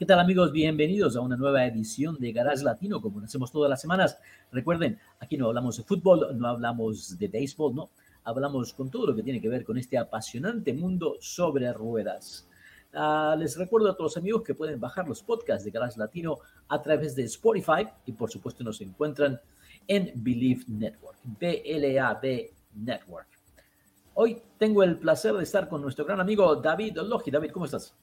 ¿Qué tal amigos? Bienvenidos a una nueva edición de Garage Latino, como lo hacemos todas las semanas. Recuerden, aquí no hablamos de fútbol, no hablamos de béisbol, no. Hablamos con todo lo que tiene que ver con este apasionante mundo sobre ruedas. Uh, les recuerdo a todos los amigos que pueden bajar los podcasts de Garage Latino a través de Spotify y por supuesto nos encuentran en Believe Network, B-L-A-B Network. Hoy tengo el placer de estar con nuestro gran amigo David Logi. David, ¿cómo estás?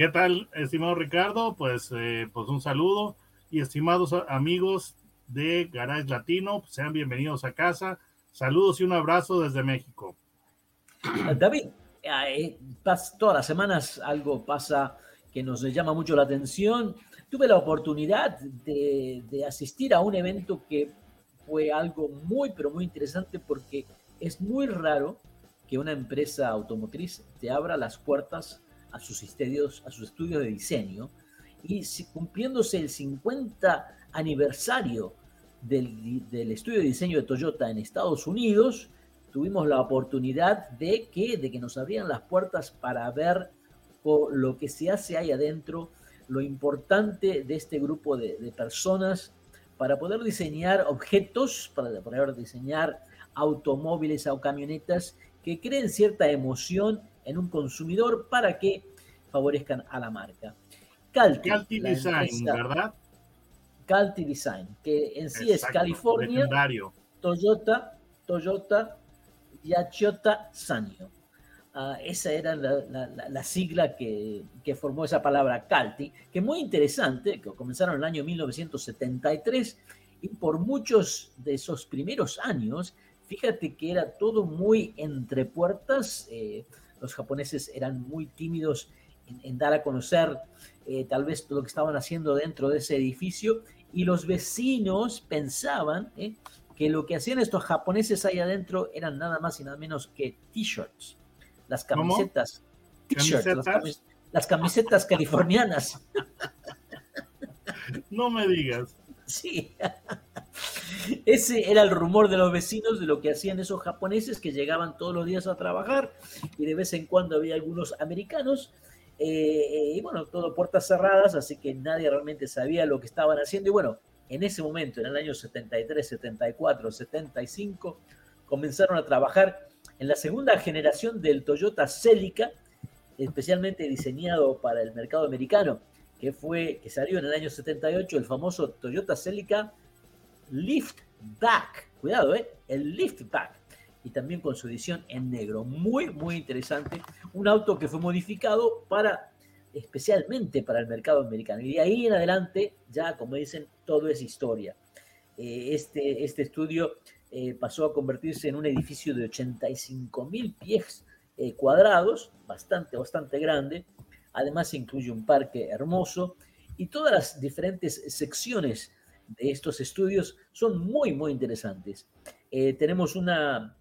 ¿Qué tal, estimado Ricardo? Pues, eh, pues un saludo y estimados amigos de Garage Latino, pues sean bienvenidos a casa. Saludos y un abrazo desde México. David, todas las semanas algo pasa que nos llama mucho la atención. Tuve la oportunidad de, de asistir a un evento que fue algo muy, pero muy interesante porque es muy raro que una empresa automotriz te abra las puertas a sus estudios, a sus estudios de diseño y cumpliéndose el 50 aniversario del, del, estudio de diseño de Toyota en Estados Unidos, tuvimos la oportunidad de que, de que nos abrieran las puertas para ver lo que se hace ahí adentro, lo importante de este grupo de, de personas para poder diseñar objetos, para poder diseñar automóviles o camionetas que creen cierta emoción en un consumidor para que favorezcan a la marca. Calti, Calti Design, empresa, ¿verdad? Calti Design, que en sí Exacto, es California, legendario. Toyota, Toyota, Yachota Sanyo. Uh, esa era la, la, la sigla que, que, formó esa palabra Calti, que muy interesante, que comenzaron en el año 1973 y por muchos de esos primeros años, fíjate que era todo muy entre puertas, eh, los japoneses eran muy tímidos en, en dar a conocer eh, tal vez lo que estaban haciendo dentro de ese edificio y los vecinos pensaban eh, que lo que hacían estos japoneses ahí adentro eran nada más y nada menos que t-shirts, las camisetas, t-shirts, las, las camisetas californianas. No me digas. Sí. Ese era el rumor de los vecinos de lo que hacían esos japoneses que llegaban todos los días a trabajar y de vez en cuando había algunos americanos. Eh, y bueno, todo puertas cerradas, así que nadie realmente sabía lo que estaban haciendo. Y bueno, en ese momento, en el año 73, 74, 75, comenzaron a trabajar en la segunda generación del Toyota Celica, especialmente diseñado para el mercado americano que fue, que salió en el año 78, el famoso Toyota Celica Liftback. Cuidado, ¿eh? El Liftback. Y también con su edición en negro. Muy, muy interesante. Un auto que fue modificado para, especialmente para el mercado americano. Y de ahí en adelante, ya como dicen, todo es historia. Eh, este, este estudio eh, pasó a convertirse en un edificio de 85 mil pies eh, cuadrados, bastante, bastante grande, Además incluye un parque hermoso y todas las diferentes secciones de estos estudios son muy, muy interesantes. Eh, tenemos una,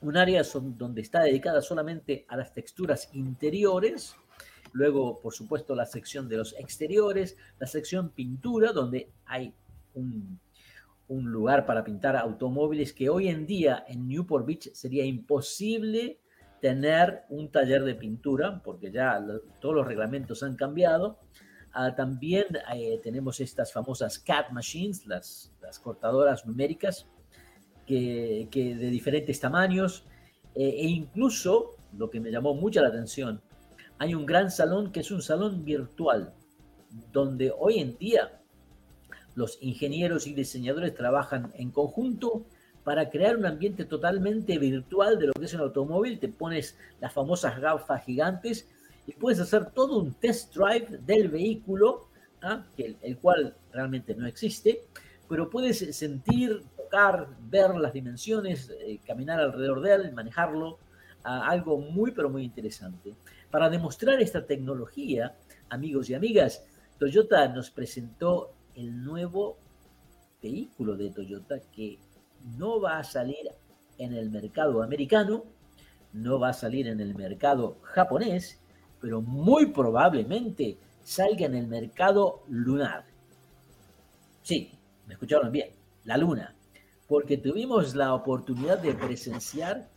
un área son, donde está dedicada solamente a las texturas interiores, luego, por supuesto, la sección de los exteriores, la sección pintura, donde hay un, un lugar para pintar automóviles que hoy en día en Newport Beach sería imposible tener un taller de pintura, porque ya todos los reglamentos han cambiado. Uh, también eh, tenemos estas famosas CAD machines, las, las cortadoras numéricas, que, que, de diferentes tamaños, eh, e incluso, lo que me llamó mucha la atención, hay un gran salón que es un salón virtual, donde hoy en día los ingenieros y diseñadores trabajan en conjunto para crear un ambiente totalmente virtual de lo que es un automóvil. Te pones las famosas gafas gigantes y puedes hacer todo un test drive del vehículo, ¿ah? el, cual realmente no existe, pero puedes sentir, tocar, ver las dimensiones, eh, caminar alrededor de él, manejarlo, algo muy, pero muy interesante. Para demostrar esta tecnología, amigos y amigas, Toyota nos presentó el nuevo vehículo de Toyota que no va a salir en el mercado americano, no va a salir en el mercado japonés, pero muy probablemente salga en el mercado lunar. Sí, me escucharon bien, la luna, porque tuvimos la oportunidad de presenciar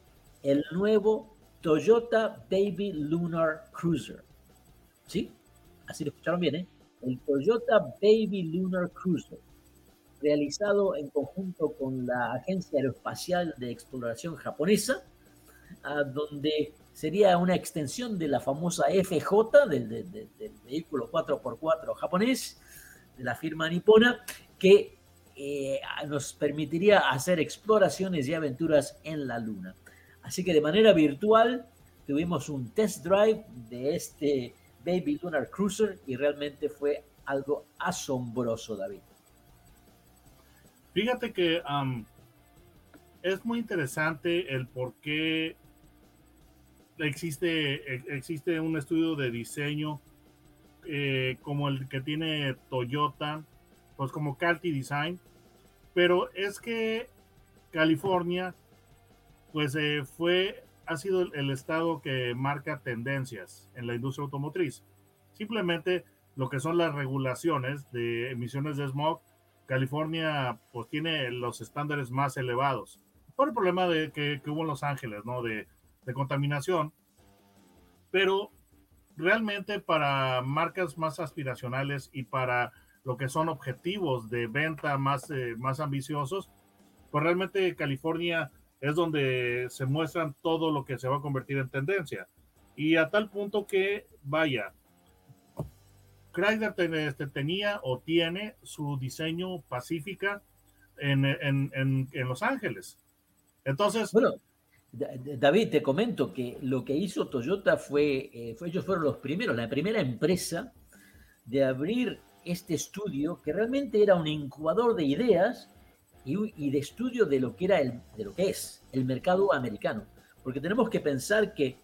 el nuevo Toyota Baby Lunar Cruiser. ¿Sí? Así lo escucharon bien, ¿eh? El Toyota Baby Lunar Cruiser, realizado en conjunto con la Agencia Aeroespacial de Exploración Japonesa, donde sería una extensión de la famosa FJ, del, vehículo 4x4 japonés, de la firma nipona, que eh, nos permitiría hacer exploraciones y aventuras en la Luna. Así que de manera virtual tuvimos un test drive de este Baby Lunar Cruiser y realmente fue algo asombroso, David. Fíjate que es muy interesante el por qué existe, existe un estudio de diseño eh, como el que tiene Toyota, pues como Calti Design, pero es que California, pues eh, fue, ha sido el, estado que marca tendencias en la industria automotriz. Simplemente lo que son las regulaciones de emisiones de smog, California pues tiene los estándares más elevados por el problema de que, que hubo en Los Ángeles, ¿no? De, de contaminación, pero realmente para marcas más aspiracionales y para lo que son objetivos de venta más, eh, más ambiciosos, pues realmente California es donde se muestran todo lo que se va a convertir en tendencia. Y a tal punto que, vaya, Chrysler este, tenía o tiene su diseño pacífica en, en, en, en Los Ángeles. Entonces, bueno, David, te comento que lo que hizo Toyota fue, eh, fue, ellos fueron los primeros, la primera empresa de abrir este estudio que realmente era un incubador de ideas y, de estudio de lo que era el, de lo que es el mercado americano, porque tenemos que pensar que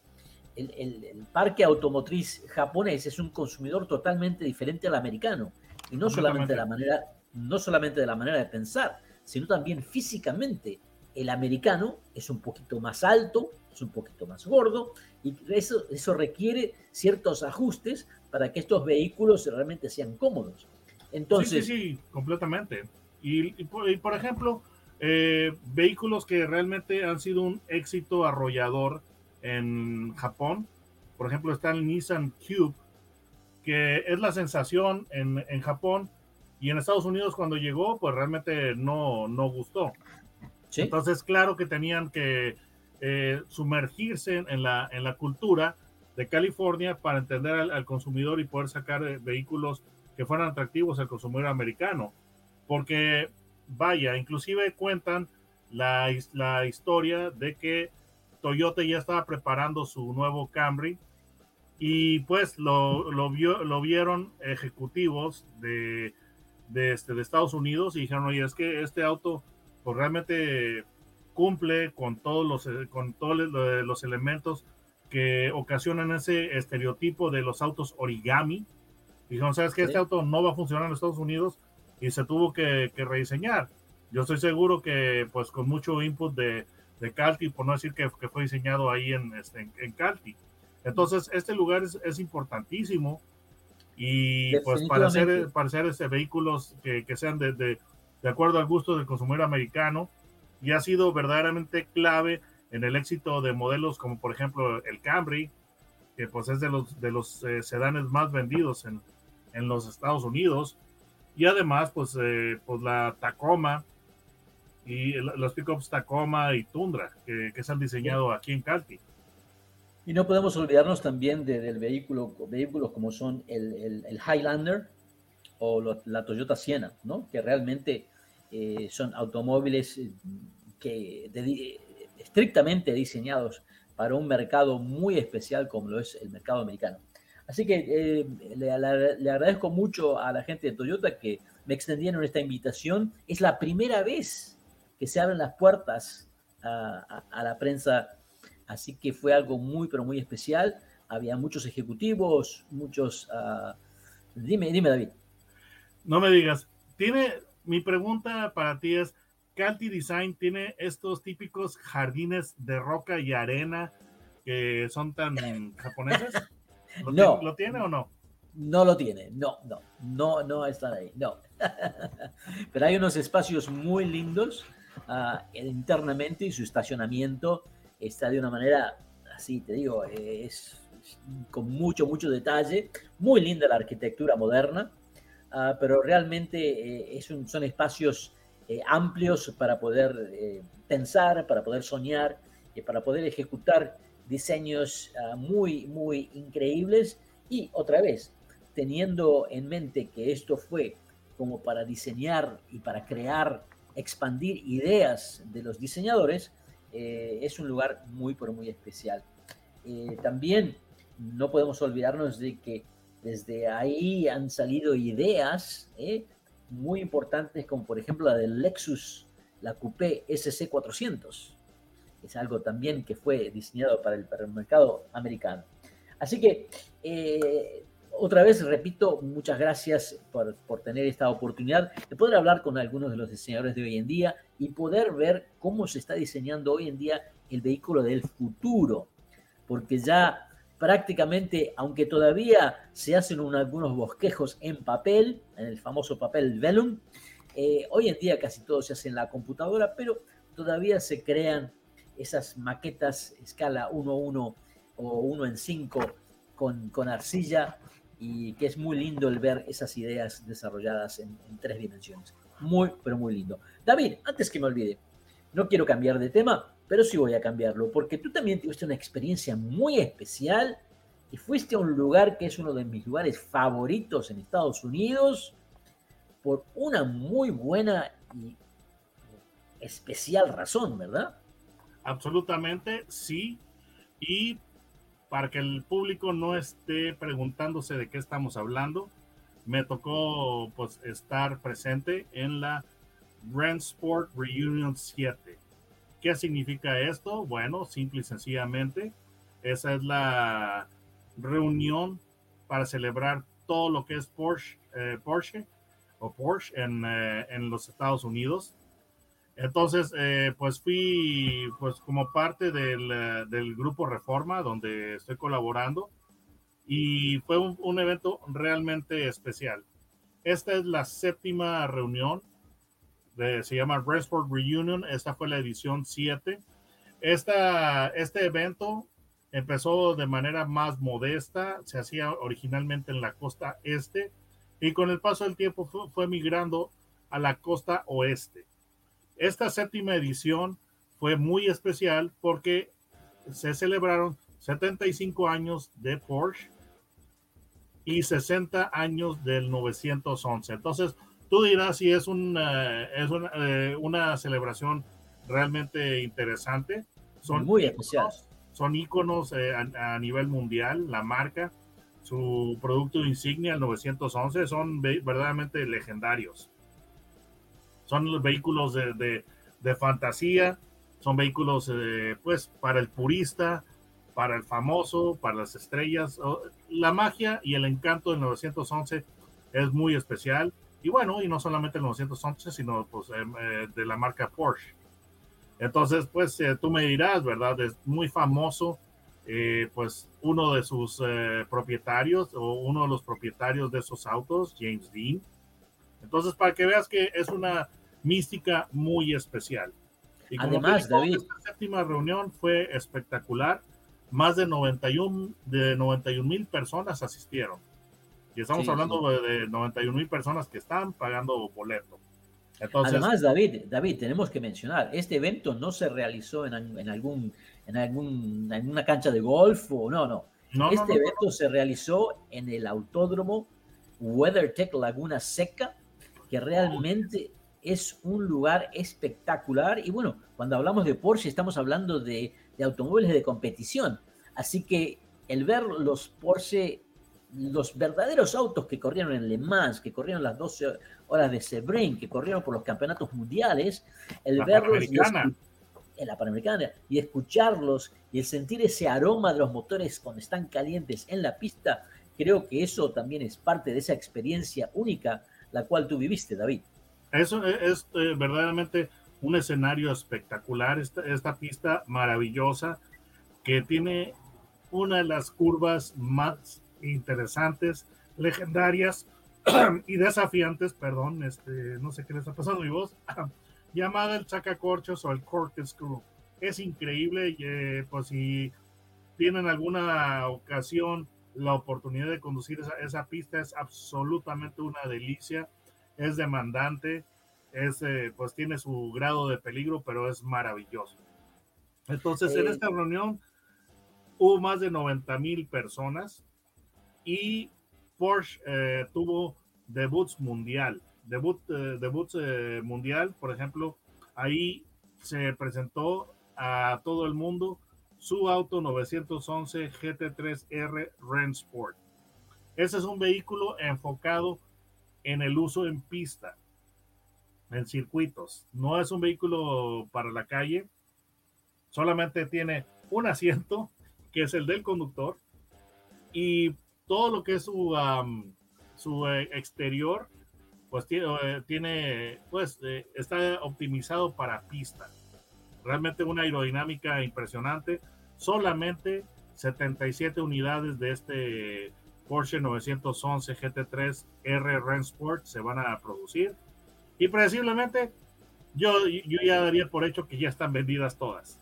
el, el, parque automotriz japonés es un consumidor totalmente diferente al americano. Y no solamente de la manera, no solamente de la manera de pensar, sino también físicamente el americano es un poquito más alto, es un poquito más gordo, y eso, eso requiere ciertos ajustes para que estos vehículos realmente sean cómodos. Entonces, sí, sí, sí completamente. Y, por, ejemplo, eh, vehículos que realmente han sido un éxito arrollador en Japón, por ejemplo, está el Nissan Cube, que es la sensación en, en Japón y en Estados Unidos cuando llegó, pues realmente no, no gustó. Entonces, claro que tenían que eh, sumergirse en la, en la cultura de California para entender al, consumidor y poder sacar eh, vehículos que fueran atractivos al consumidor americano. Porque, vaya, inclusive cuentan la, la historia de que Toyota ya estaba preparando su nuevo Camry y pues lo, lo, vio, lo vieron ejecutivos de, de, este, de Estados Unidos y dijeron, oye, es que este auto pues realmente cumple con todos los, eh, con todos los elementos que ocasionan ese estereotipo de los autos origami. Dijeron, sabes que este auto no va a funcionar en Estados Unidos y se tuvo que, rediseñar. Yo estoy seguro que pues con mucho input de, de Calti, por no decir que, fue diseñado ahí en, este, en, Calti. Entonces, este lugar es, importantísimo y pues para hacer, para hacer este, vehículos que, que sean de, de acuerdo al gusto del consumidor americano y ha sido verdaderamente clave en el éxito de modelos como por ejemplo el Camry, que pues es de los, de los eh, sedanes más vendidos en, en, los Estados Unidos, y además pues, eh, pues la Tacoma y los pickups Tacoma y Tundra que, que se han diseñado aquí en Calti. Y no podemos olvidarnos también de, del vehículo, vehículos como son el, el, el Highlander, o la Toyota Siena, ¿no? que realmente eh, son automóviles eh, que estrictamente diseñados para un mercado muy especial como lo es el mercado americano. Así que eh, le, agradezco mucho a la gente de Toyota que me extendieron esta invitación. Es la primera vez que se abren las puertas a, la prensa, así que fue algo muy, pero muy especial. Había muchos ejecutivos, muchos... Uh, dime, dime, David. No me digas, tiene, mi pregunta para ti es, Calti Design tiene estos típicos jardines de roca y arena que son tan japoneses? ¿Lo, No. tiene, ¿Lo tiene o no? No lo tiene, no, no, no, no están ahí, no. Pero hay unos espacios muy lindos ah, internamente y su estacionamiento está de una manera, así te digo, es, es con mucho, mucho detalle. Muy linda la arquitectura moderna, ah, pero realmente eh, es un- son espacios eh, amplios para poder eh, pensar, para poder soñar y para poder ejecutar diseños ah, muy, muy increíbles. Y otra vez, teniendo en mente que esto fue como para diseñar y para crear, expandir ideas de los diseñadores, eh, es un lugar muy, pero muy especial. Eh, también no podemos olvidarnos de que desde ahí han salido ideas eh, muy importantes, como por ejemplo la del Lexus, la Coupé SC400. Es algo también que fue diseñado para el, mercado americano. Así que, eh, otra vez, repito, muchas gracias por, por tener esta oportunidad de poder hablar con algunos de los diseñadores de hoy en día y poder ver cómo se está diseñando hoy en día el vehículo del futuro. Porque ya prácticamente, aunque todavía se hacen un- algunos bosquejos en papel, en el famoso papel vellum, eh, hoy en día casi todo se hace en la computadora, pero todavía se crean esas maquetas escala 1 a 1 o 1 en 5 con, con arcilla y que es muy lindo el ver esas ideas desarrolladas en, en tres dimensiones. Muy, pero muy lindo. David, antes que me olvide, no quiero cambiar de tema, pero sí voy a cambiarlo, porque tú también tuviste una experiencia muy especial y fuiste a un lugar que es uno de mis lugares favoritos en Estados Unidos por una muy buena y especial razón, ¿verdad? Absolutamente sí. Y para que el público no esté preguntándose de qué estamos hablando, me tocó pues estar presente en la Brand Sport Reunion 7. ¿Qué significa esto? Bueno, simple y sencillamente, esa es la reunión para celebrar todo lo que es Porsche, eh, Porsche o Porsche en, eh, en los Estados Unidos. Entonces, eh, pues fui pues como parte del, eh, del grupo Reforma, donde estoy colaborando, y fue un, un evento realmente especial. Esta es la séptima reunión, se llama Resport Reunion, esta fue la edición 7. Esta, este evento empezó de manera más modesta, se hacía originalmente en la costa este, y con el paso del tiempo fue, fue migrando a la costa oeste. Esta séptima edición fue muy especial porque se celebraron 75 años de Porsche y 60 años del 911. Entonces, tú dirás si es, un, eh, es una, eh, una celebración realmente interesante. Son Muy especial. Son íconos eh, a, a nivel mundial, la marca, su producto insignia, el 911, son ve- verdaderamente legendarios son los vehículos de, de, de fantasía, son vehículos eh, pues para el purista, para el famoso, para las estrellas. O- La magia y el encanto del 911 es muy especial. Y bueno, y no solamente el 911, sino pues eh, eh, de la marca Porsche. Entonces, pues eh, tú me dirás, ¿verdad? Es muy famoso, eh, pues uno de sus eh, propietarios o uno de los propietarios de esos autos, James Dean. Entonces, para que veas que es una mística muy especial. Y como Además, digo, David. esta séptima reunión fue espectacular. Más de 91 de 91 mil personas asistieron. Y estamos Sí, hablando de, de 91 mil personas que están pagando boleto. Entonces, Además, David, David, tenemos que mencionar, este evento no se realizó en, en algún, en algún, en una cancha de golf o no, no. no, no, este no, evento se realizó en el autódromo WeatherTech Laguna Seca, que realmente es un lugar espectacular. Y bueno, cuando hablamos de Porsche, estamos hablando de, de automóviles de competición. Así que el ver los Porsche, los verdaderos autos que corrieron en Le Mans, que corrieron las 12 horas de Sebring, que corrieron por los campeonatos mundiales, el La verlos en la Panamericana y escucharlos y el sentir ese aroma de los motores cuando están calientes en la pista, creo que eso también es parte de esa experiencia única la cual tú viviste, David. Eso es, eh, verdaderamente un escenario espectacular, esta, esta pista maravillosa que tiene una de las curvas más interesantes, legendarias y desafiantes, perdón, este, no sé qué le está pasando a mi voz, llamada el sacacorchos o el corkscrew. Es increíble, y, eh, pues si tienen alguna ocasión la oportunidad de conducir esa, esa pista, es absolutamente una delicia, es demandante, es, eh, pues tiene su grado de peligro, pero es maravilloso. Entonces, en esta reunión hubo más de 90 mil personas y Porsche eh, tuvo debuts mundial, debut, eh, debuts eh, mundial, por ejemplo, ahí se presentó a todo el mundo su auto 911 GT3R Rennsport. Ese es un vehículo enfocado en el uso en pista, en circuitos. No es un vehículo para la calle, solamente tiene un asiento, que es el del conductor, y todo lo que es su, su eh, exterior, pues tiene, eh, tiene pues eh, está optimizado para pista. Realmente una aerodinámica impresionante. Solamente 77 unidades de este Porsche 911 GT3 R Rennsport se van a producir. Y precisamente yo, yo ya daría por hecho que ya están vendidas todas.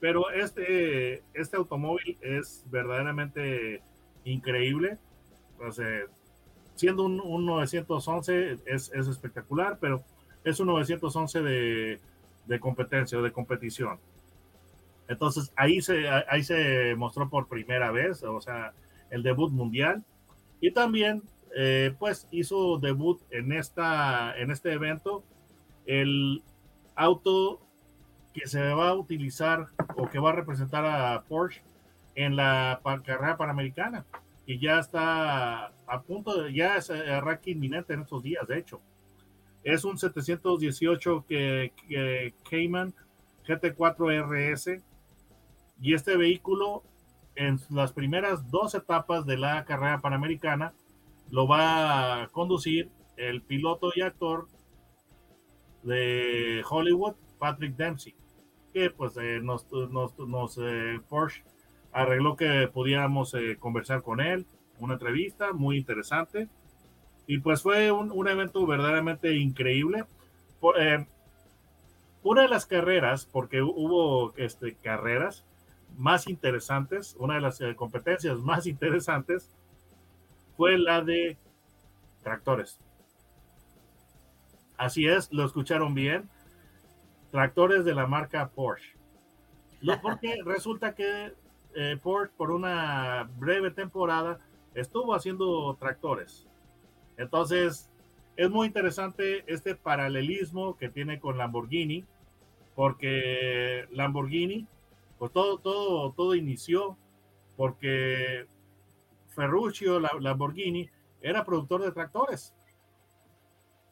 Pero este, este automóvil es verdaderamente increíble. siendo un, 911 es, es, espectacular, pero es un 911 de, de competencia o de competición. Entonces ahí se, ahí se mostró por primera vez, o sea, el debut mundial. Y también, eh, pues, hizo debut en, esta, en este evento el auto que se va a utilizar o que va a representar a Porsche en la carrera panamericana y ya está a punto de, ya es arranque inminente en estos días, de hecho. Es un 718 que, que Cayman GT4 RS y este vehículo en las primeras dos etapas de la carrera panamericana lo va a conducir el piloto y actor de Hollywood, Patrick Dempsey, que pues eh, nos, nos, nos eh, Porsche arregló que pudiéramos eh, conversar con él, una entrevista muy interesante. Y pues fue un, un evento verdaderamente increíble. Por, eh, una de las carreras, porque hubo este, carreras más interesantes, una de las eh, competencias más interesantes fue la de tractores. Así es, lo escucharon bien. Tractores de la marca Porsche. Porque resulta que eh, por una breve temporada estuvo haciendo tractores. Entonces, es muy interesante este paralelismo que tiene con Lamborghini, porque Lamborghini, pues todo, todo, todo inició porque Ferruccio Lamborghini era productor de tractores.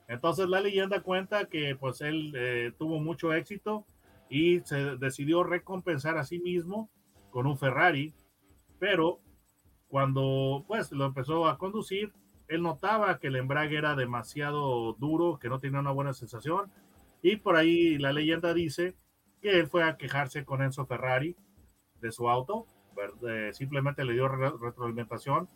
Entonces la leyenda cuenta que pues él eh, tuvo mucho éxito y se decidió recompensar a sí mismo con un Ferrari, pero cuando pues lo empezó a conducir, él notaba que el embrague era demasiado duro, que no tenía una buena sensación, y por ahí la leyenda dice que él fue a quejarse con Enzo Ferrari de su auto, simplemente le dio retroalimentación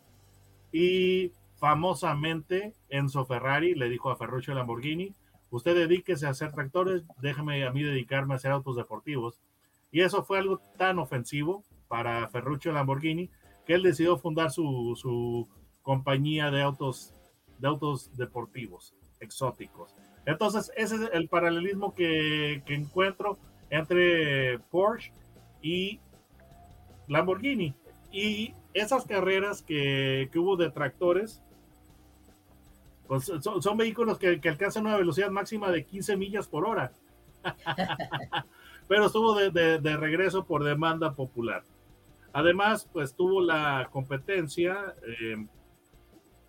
y famosamente Enzo Ferrari le dijo a Ferruccio Lamborghini, usted dedíquese a hacer tractores, déjeme a mí dedicarme a hacer autos deportivos. Y eso fue algo tan ofensivo para Ferruccio Lamborghini que él decidió fundar su, su compañía de autos, de autos deportivos exóticos. Entonces, ese es el paralelismo que, que encuentro entre Porsche y Lamborghini. Y esas carreras que, que hubo de tractores, pues son, son vehículos que, que, alcanzan una velocidad máxima de 15 millas por hora. pero estuvo de, de, regreso por demanda popular. Además, pues tuvo la competencia, eh,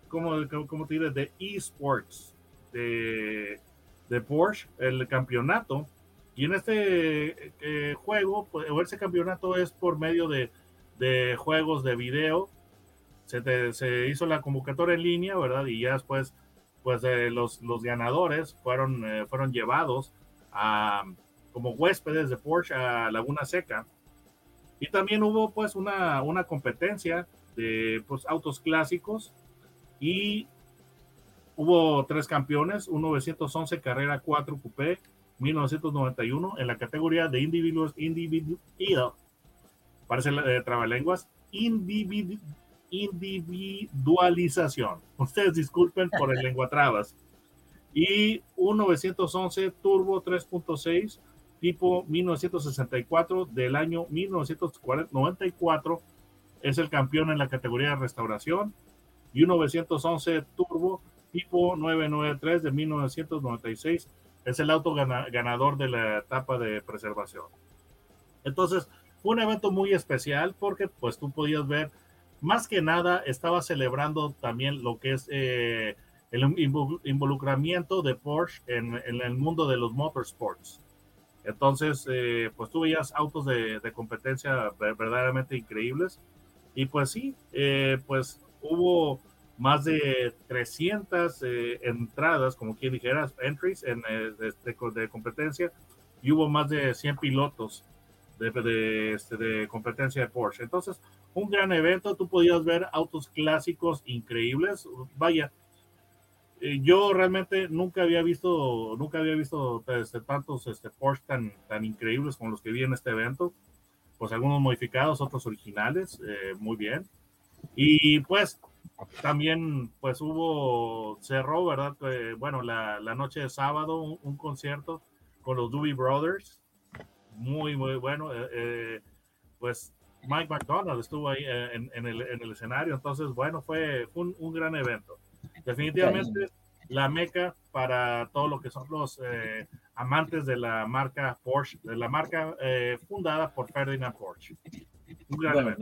como, como te diré, de esports de, de, Porsche, el campeonato. Y en este eh, juego, pues, o ese campeonato es por medio de, de juegos de video. Se, te, se, hizo la convocatoria en línea, ¿verdad? Y ya después pues los, los ganadores fueron, fueron llevados a, como huéspedes de Porsche a Laguna Seca. Y también hubo pues una, una competencia de pues, autos clásicos y hubo tres campeones, un 911 Carrera 4 Coupé 1991 en la categoría de individuos individual, parece eh, trabalenguas, individualización. Ustedes disculpen por el lengua trabas. Y un 911 Turbo 3.6 tipo 1964 del año 1994 es el campeón en la categoría de restauración y un 911 Turbo tipo 993 de 1996 es el auto ganador de la etapa de preservación. Entonces, fue un evento muy especial porque pues tú podías ver, más que nada, estaba celebrando también lo que es eh, el involucramiento de Porsche en, el mundo de los motorsports. Entonces, eh, pues tú veías autos de, competencia verdaderamente increíbles. Y pues sí, eh, pues hubo más de 300 eh, entradas, como quien dijera, entries en, de, competencia, y hubo más de 100 pilotos de, este, de, competencia de Porsche. Entonces, un gran evento, tú podías ver autos clásicos increíbles. Vaya, eh, yo realmente nunca había visto, nunca había visto este, tantos este, Porsche tan, tan increíbles como los que vi en este evento. Pues algunos modificados, otros originales, eh, muy bien. Y pues también, pues hubo, cerró, ¿verdad? bueno, la, la, noche de sábado, un, concierto con los Doobie Brothers. Muy, muy bueno. Eh, eh, pues Mike McDonald estuvo ahí eh, en, el, en, el, escenario. Entonces, bueno, fue, un, un, gran evento. Definitivamente la meca para todo lo que son los amantes de la marca Porsche, de la marca fundada por Ferdinand Porsche. Bueno,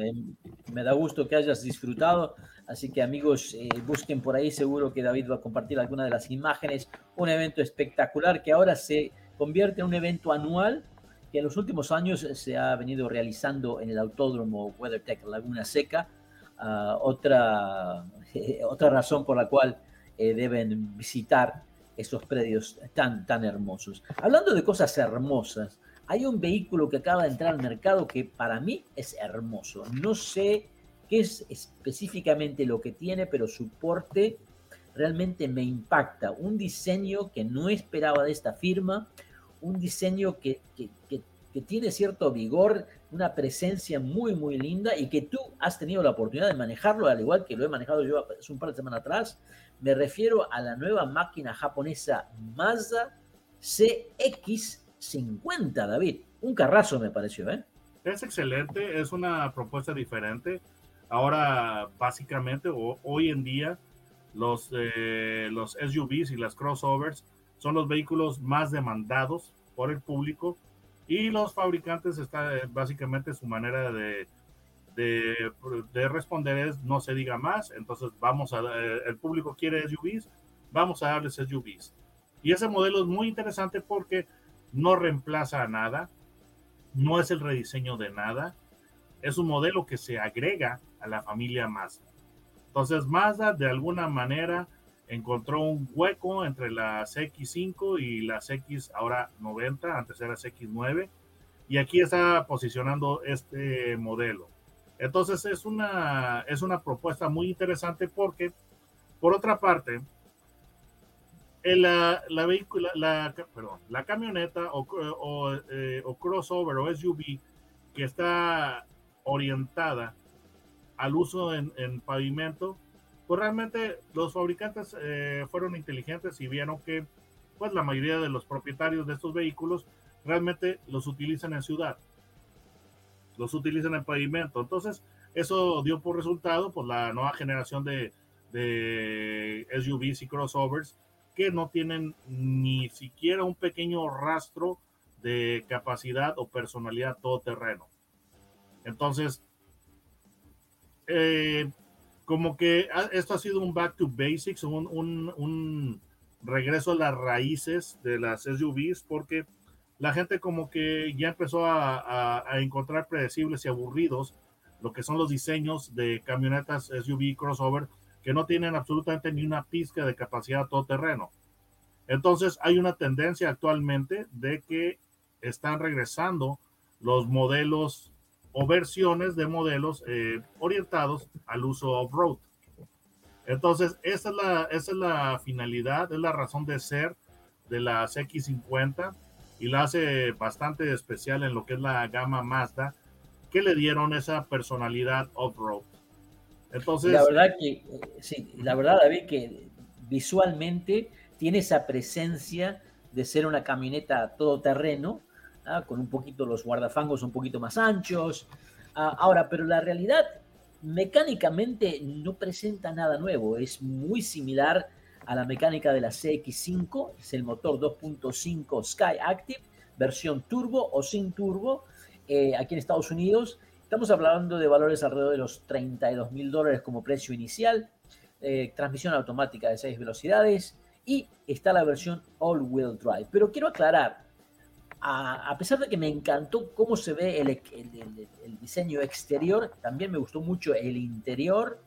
me, da gusto que hayas disfrutado. Así que amigos, eh, busquen por ahí, seguro que David va a compartir alguna de las imágenes. Un evento espectacular que ahora se convierte en un evento anual que en los últimos años se ha venido realizando en el Autódromo WeatherTech Laguna Seca. Ah, otra, otra razón por la cual eh, deben visitar esos predios tan, tan hermosos. Hablando de cosas hermosas, hay un vehículo que acaba de entrar al mercado que para mí es hermoso. No sé qué es específicamente lo que tiene, pero su porte realmente me impacta. Un diseño que no esperaba de esta firma, un diseño que, tiene cierto vigor, una presencia muy, muy linda y que tú has tenido la oportunidad de manejarlo, al igual que lo he manejado yo hace un par de semanas atrás. Me refiero a la nueva máquina japonesa Mazda CX 50, David. Un carrazo me pareció, ¿eh? Es excelente, es una propuesta diferente. Ahora, básicamente, hoy en día, los, eh, los SUVs y las crossovers son los vehículos más demandados por el público y los fabricantes está básicamente su manera de, de, responder es no se diga más, entonces vamos a, eh, el público quiere SUVs, vamos a darles SUVs. Y ese modelo es muy interesante porque no reemplaza a nada, no es el rediseño de nada, es un modelo que se agrega a la familia Mazda. Entonces Mazda de alguna manera encontró un hueco entre las X5 y las X ahora 90, antes era X9, y aquí está posicionando este modelo. Entonces es una, es una propuesta muy interesante porque, por otra parte, la, la, camioneta o, o, eh, crossover o SUV que está orientada al uso en, en pavimento, pues realmente los fabricantes eh, fueron inteligentes y vieron que pues la mayoría de los propietarios de estos vehículos realmente los utilizan en ciudad, los utilizan en pavimento. Entonces, eso dio por resultado pues la nueva generación de, de SUVs y crossovers que no tienen ni siquiera un pequeño rastro de capacidad o personalidad todoterreno. Entonces, eh, como que esto ha sido un back to basics, un, un, regreso a las raíces de las SUVs, porque la gente como que ya empezó a, a, encontrar predecibles y aburridos lo que son los diseños de camionetas SUV crossover que no tienen absolutamente ni una pizca de capacidad todoterreno. Entonces hay una tendencia actualmente de que están regresando los modelos o versiones de modelos eh, orientados al uso off-road. Entonces, esa es, la, esa es la finalidad, es la razón de ser de las X50 y la hace bastante especial en lo que es la gama Mazda, que le dieron esa personalidad off-road. Entonces, la verdad que, sí, la verdad, David, que visualmente tiene esa presencia de ser una camioneta todoterreno, con un poquito los guardafangos un poquito más anchos. Ah, ahora, pero la realidad mecánicamente no presenta nada nuevo, es muy similar a la mecánica de la CX5, es el motor 2.5 Sky Active, versión turbo o sin turbo, eh, aquí en Estados Unidos. Estamos hablando de valores alrededor de los 32 mil dólares como precio inicial, eh, transmisión automática de 6 velocidades y está la versión all-wheel drive. Pero quiero aclarar, a, pesar de que me encantó cómo se ve el, el, diseño exterior, también me gustó mucho el interior,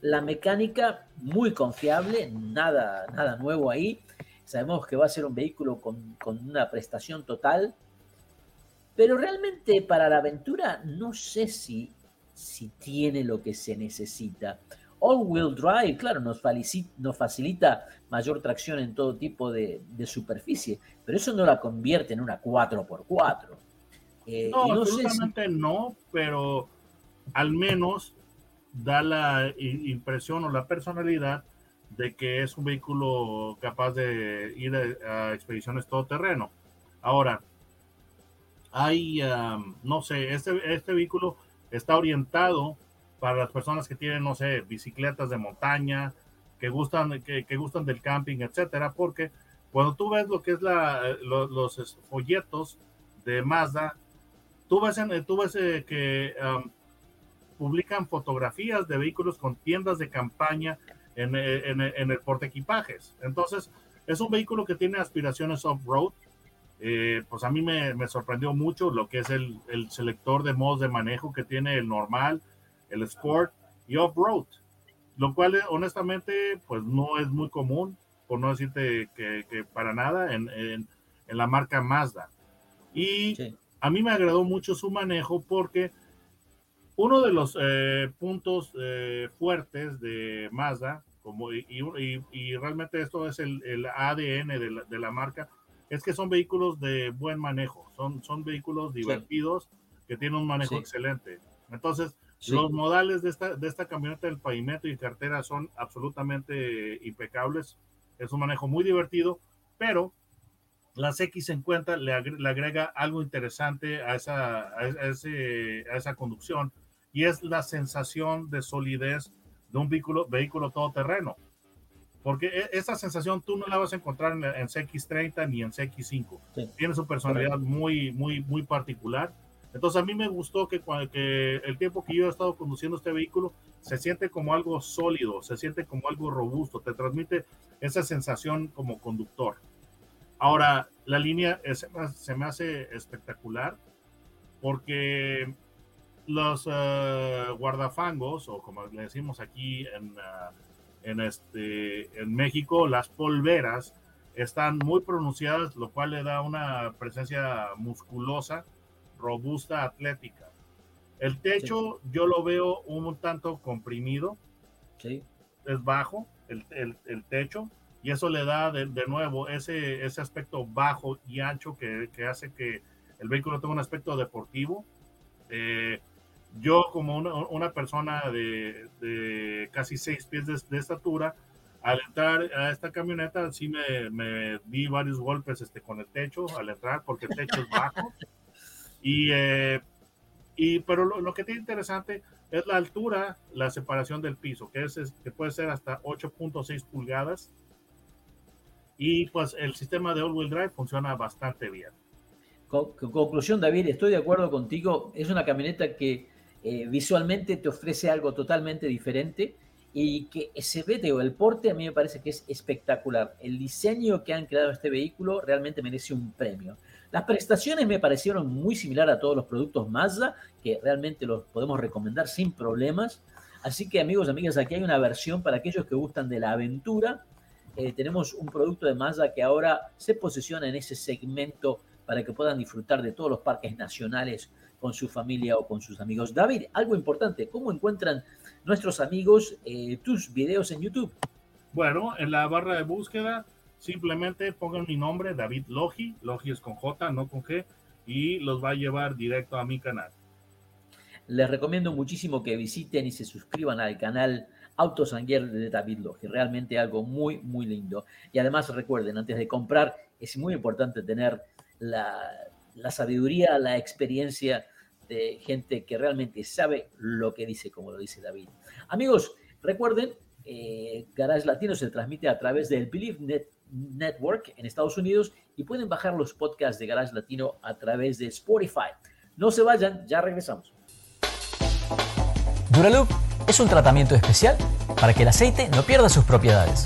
la mecánica muy confiable, nada, nada nuevo ahí. Sabemos que va a ser un vehículo con, con una prestación total, pero realmente para la aventura no sé si, si tiene lo que se necesita. All-wheel drive, claro, nos, nos, facilita mayor tracción en todo tipo de, superficie, pero eso no la convierte en una 4x4. Eh, no, no absolutamente no, pero al menos da la impresión o la personalidad de que es un vehículo capaz de ir a, expediciones todoterreno. Ahora, hay, no sé, este, este vehículo está orientado para las personas que tienen, no sé, bicicletas de montaña, que gustan, que, gustan del camping, etcétera, porque cuando tú ves lo que es la, los, folletos de Mazda, tú ves, tú ves eh, que publican fotografías de vehículos con tiendas de campaña en, en, en el porte equipajes. Entonces, es un vehículo que tiene aspiraciones off-road. Eh, pues a mí me, me, sorprendió mucho lo que es el, el selector de modos de manejo que tiene el normal, el Sport y Off-Road, lo cual honestamente pues no es muy común, por no decirte que, para nada, en, en, la marca Mazda. Y a mí me agradó mucho su manejo porque uno de los eh, puntos eh, fuertes de Mazda, como, y, y, realmente esto es el, el ADN de la, de la, marca, es que son vehículos de buen manejo, son, son vehículos divertidos que tienen un manejo excelente. Entonces, los modales de esta, de esta camioneta del pavimento y cartera son absolutamente impecables. Es un manejo muy divertido, pero las X50 le, le agrega algo interesante a esa, a, ese, a esa conducción y es la sensación de solidez de un vehículo, vehículo todoterreno. Porque e, esa sensación tú no la vas a encontrar en, en CX30 ni en CX5. Tiene su personalidad muy, muy, muy particular entonces a mí me gustó que, que el tiempo que yo he estado conduciendo este vehículo se siente como algo sólido, se siente como algo robusto, te transmite esa sensación como conductor. Ahora, la línea se me hace espectacular porque los eh, guardafangos, o como le decimos aquí en, uh, en, este, en México, las polveras, están muy pronunciadas, lo cual le da una presencia musculosa robusta, atlética. El techo yo lo veo un tanto comprimido. Sí. Es bajo el, el, techo y eso le da de, de, nuevo ese, ese aspecto bajo y ancho que, que hace que el vehículo tenga un aspecto deportivo. Eh, yo como una, una persona de, de, casi seis pies de, de, estatura, al entrar a esta camioneta sí me, me di varios golpes este, con el techo al entrar porque el techo es bajo. Y, eh, y pero lo, que tiene interesante es la altura, la separación del piso, que, es, que puede ser hasta 8.6 pulgadas. Y pues el sistema de all-wheel drive funciona bastante bien. Conclusión, David, estoy de acuerdo contigo. Es una camioneta que eh, visualmente te ofrece algo totalmente diferente y que se ve, digo, el porte a mí me parece que es espectacular. El diseño que han creado este vehículo realmente merece un premio. Las prestaciones me parecieron muy similar a todos los productos Mazda, que realmente los podemos recomendar sin problemas. Así que amigos, amigas, aquí hay una versión para aquellos que gustan de la aventura. Eh, tenemos un producto de Mazda que ahora se posiciona en ese segmento para que puedan disfrutar de todos los parques nacionales con su familia o con sus amigos. David, algo importante, ¿cómo encuentran nuestros amigos eh, tus videos en YouTube? Bueno, en la barra de búsqueda simplemente pongan mi nombre, David Logi, Logi es con J, no con G, y los va a llevar directo a mi canal. Les recomiendo muchísimo que visiten y se suscriban al canal Autosanguier de David Logi. Realmente algo muy, muy lindo. Y además recuerden, antes de comprar, es muy importante tener la, la sabiduría, la experiencia de gente que realmente sabe lo que dice, como lo dice David. Amigos, recuerden, eh, Garage Latino se transmite a través del Believe Net Network en Estados Unidos y pueden bajar los podcasts de Garage Latino a través de Spotify. No se vayan, ya regresamos. Duraloop es un tratamiento especial para que el aceite no pierda sus propiedades.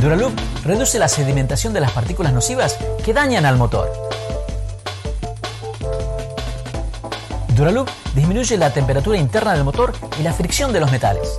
Duraloop reduce la sedimentación de las partículas nocivas que dañan al motor. Duraloop disminuye la temperatura interna del motor y la fricción de los metales.